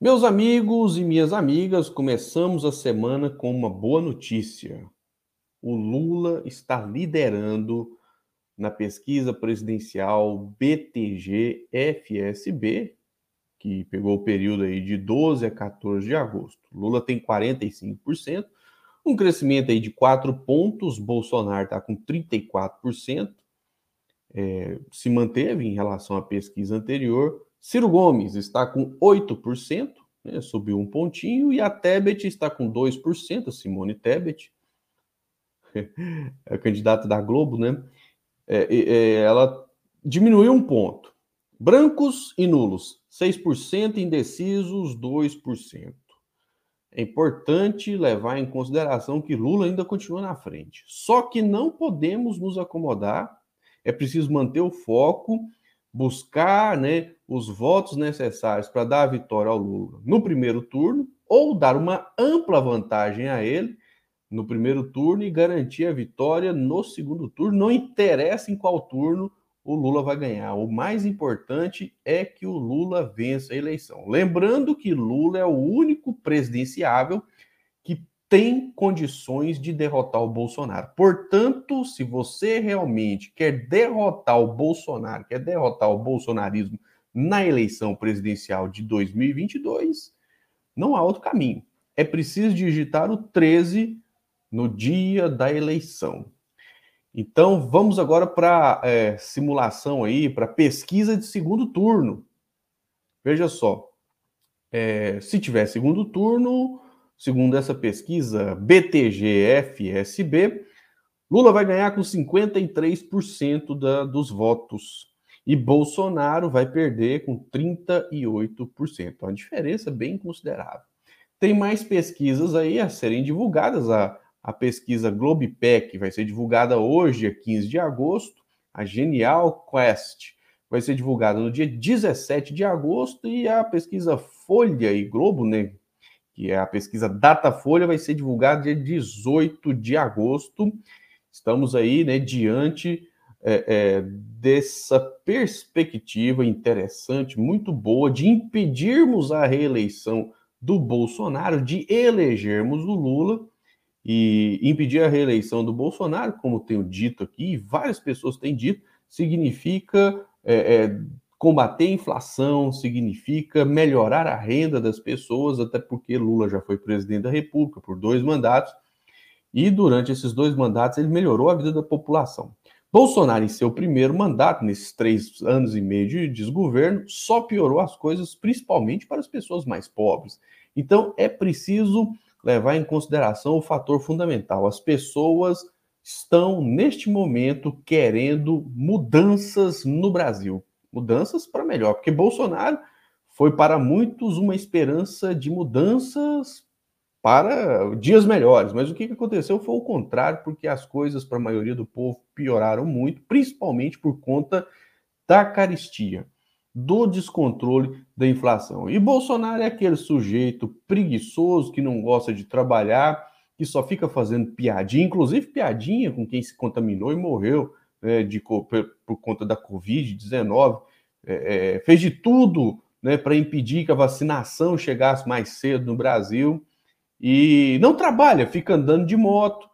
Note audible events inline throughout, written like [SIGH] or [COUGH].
Meus amigos e minhas amigas, começamos a semana com uma boa notícia. O Lula está liderando na pesquisa presidencial BTG-FSB, que pegou o período aí de 12 a 14 de agosto. Lula tem 45%, um crescimento aí de 4 pontos, Bolsonaro está com 34%, é, se manteve em relação à pesquisa anterior, Ciro Gomes está com 8%, né, subiu um pontinho, e a Tebet está com 2%, a Simone Tebet, [LAUGHS] é a candidata da Globo, né? É, é, ela diminuiu um ponto. Brancos e nulos, 6%, indecisos, 2%. É importante levar em consideração que Lula ainda continua na frente. Só que não podemos nos acomodar, é preciso manter o foco buscar né, os votos necessários para dar a vitória ao Lula no primeiro turno, ou dar uma ampla vantagem a ele no primeiro turno e garantir a vitória no segundo turno. Não interessa em qual turno o Lula vai ganhar. O mais importante é que o Lula vença a eleição. Lembrando que Lula é o único presidenciável tem condições de derrotar o Bolsonaro. Portanto, se você realmente quer derrotar o Bolsonaro, quer derrotar o bolsonarismo na eleição presidencial de 2022, não há outro caminho. É preciso digitar o 13 no dia da eleição. Então, vamos agora para é, simulação aí, para pesquisa de segundo turno. Veja só, é, se tiver segundo turno, Segundo essa pesquisa BTG-FSB, Lula vai ganhar com 53% da, dos votos e Bolsonaro vai perder com 38%. Uma diferença bem considerável. Tem mais pesquisas aí a serem divulgadas. A, a pesquisa Globepec vai ser divulgada hoje, dia 15 de agosto. A Genial Quest vai ser divulgada no dia 17 de agosto. E a pesquisa Folha e Globo, né, que é a pesquisa Datafolha, vai ser divulgada dia 18 de agosto. Estamos aí, né, diante é, é, dessa perspectiva interessante, muito boa, de impedirmos a reeleição do Bolsonaro, de elegermos o Lula e impedir a reeleição do Bolsonaro, como tenho dito aqui, várias pessoas têm dito, significa é, é Combater a inflação significa melhorar a renda das pessoas, até porque Lula já foi presidente da República por dois mandatos, e durante esses dois mandatos ele melhorou a vida da população. Bolsonaro, em seu primeiro mandato, nesses três anos e meio de desgoverno, só piorou as coisas, principalmente para as pessoas mais pobres. Então, é preciso levar em consideração o fator fundamental. As pessoas estão, neste momento, querendo mudanças no Brasil mudanças para melhor, porque Bolsonaro foi para muitos uma esperança de mudanças para dias melhores, mas o que aconteceu foi o contrário, porque as coisas para a maioria do povo pioraram muito, principalmente por conta da caristia, do descontrole da inflação. E Bolsonaro é aquele sujeito preguiçoso que não gosta de trabalhar, que só fica fazendo piadinha, inclusive piadinha com quem se contaminou e morreu né, de, por, conta da Covid-19, é, é, fez de tudo né, para impedir que a vacinação chegasse mais cedo no Brasil. E não trabalha, fica andando de moto,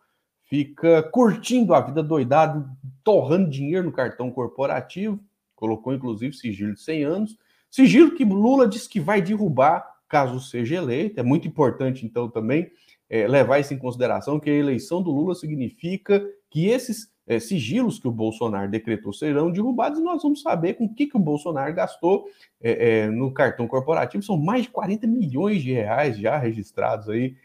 fica curtindo a vida doidado, torrando dinheiro no cartão corporativo, colocou inclusive sigilo de 100 anos, sigilo que Lula disse que vai derrubar caso seja eleito. É muito importante, então, também é, levar isso em consideração, que a eleição do Lula significa que esses é, sigilos que o Bolsonaro decretou serão derrubados e nós vamos saber com o que, que o Bolsonaro gastou é, é, no cartão corporativo. São mais de 40 milhões de reais já registrados aí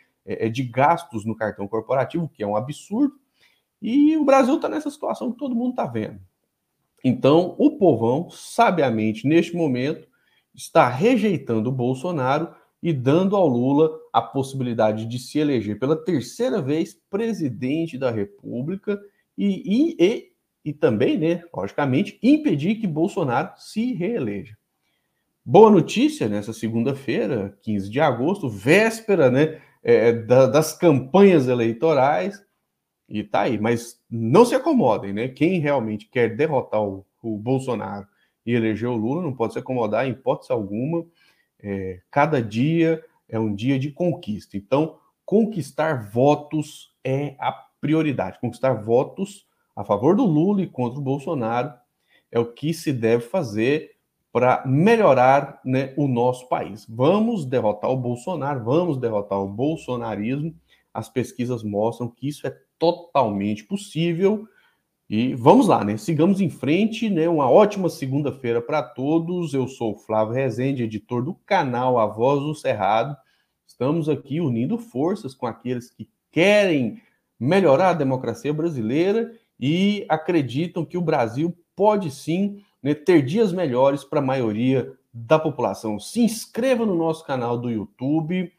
de gastos no cartão corporativo, que é um absurdo. E o Brasil está nessa situação que todo mundo está vendo. Então, o povão, sabiamente, neste momento, está rejeitando o Bolsonaro e dando ao Lula a possibilidade de se eleger pela terceira vez presidente da República e, e, e, e também, né, logicamente, impedir que Bolsonaro se reeleja. Boa notícia nessa segunda-feira, 15 de agosto, véspera né, é, da, das campanhas eleitorais, e tá aí, mas não se acomodem, né? Quem realmente quer derrotar o, o Bolsonaro e eleger o Lula não pode se acomodar em hipótese alguma. É, cada dia é um dia de conquista. Então, conquistar votos é a prioridade. Conquistar votos a favor do Lula e contra o Bolsonaro é o que se deve fazer para melhorar né, o nosso país. Vamos derrotar o Bolsonaro, vamos derrotar o bolsonarismo. As pesquisas mostram que isso é totalmente possível. E vamos lá, né? Sigamos em frente, né? Uma ótima segunda-feira para todos. Eu sou o Flávio Rezende, editor do canal A Voz do Cerrado. Estamos aqui unindo forças com aqueles que querem melhorar a democracia brasileira e acreditam que o Brasil pode sim né, ter dias melhores para a maioria da população. Se inscreva no nosso canal do YouTube,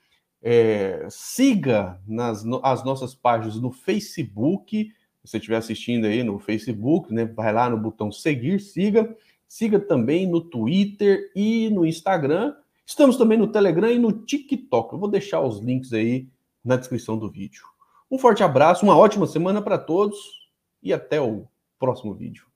é, siga nas no, as nossas páginas no Facebook. Se você estiver assistindo aí no Facebook, né, vai lá no botão seguir, siga. Siga também no Twitter e no Instagram. Estamos também no Telegram e no TikTok. Eu vou deixar os links aí na descrição do vídeo. Um forte abraço, uma ótima semana para todos e até o próximo vídeo.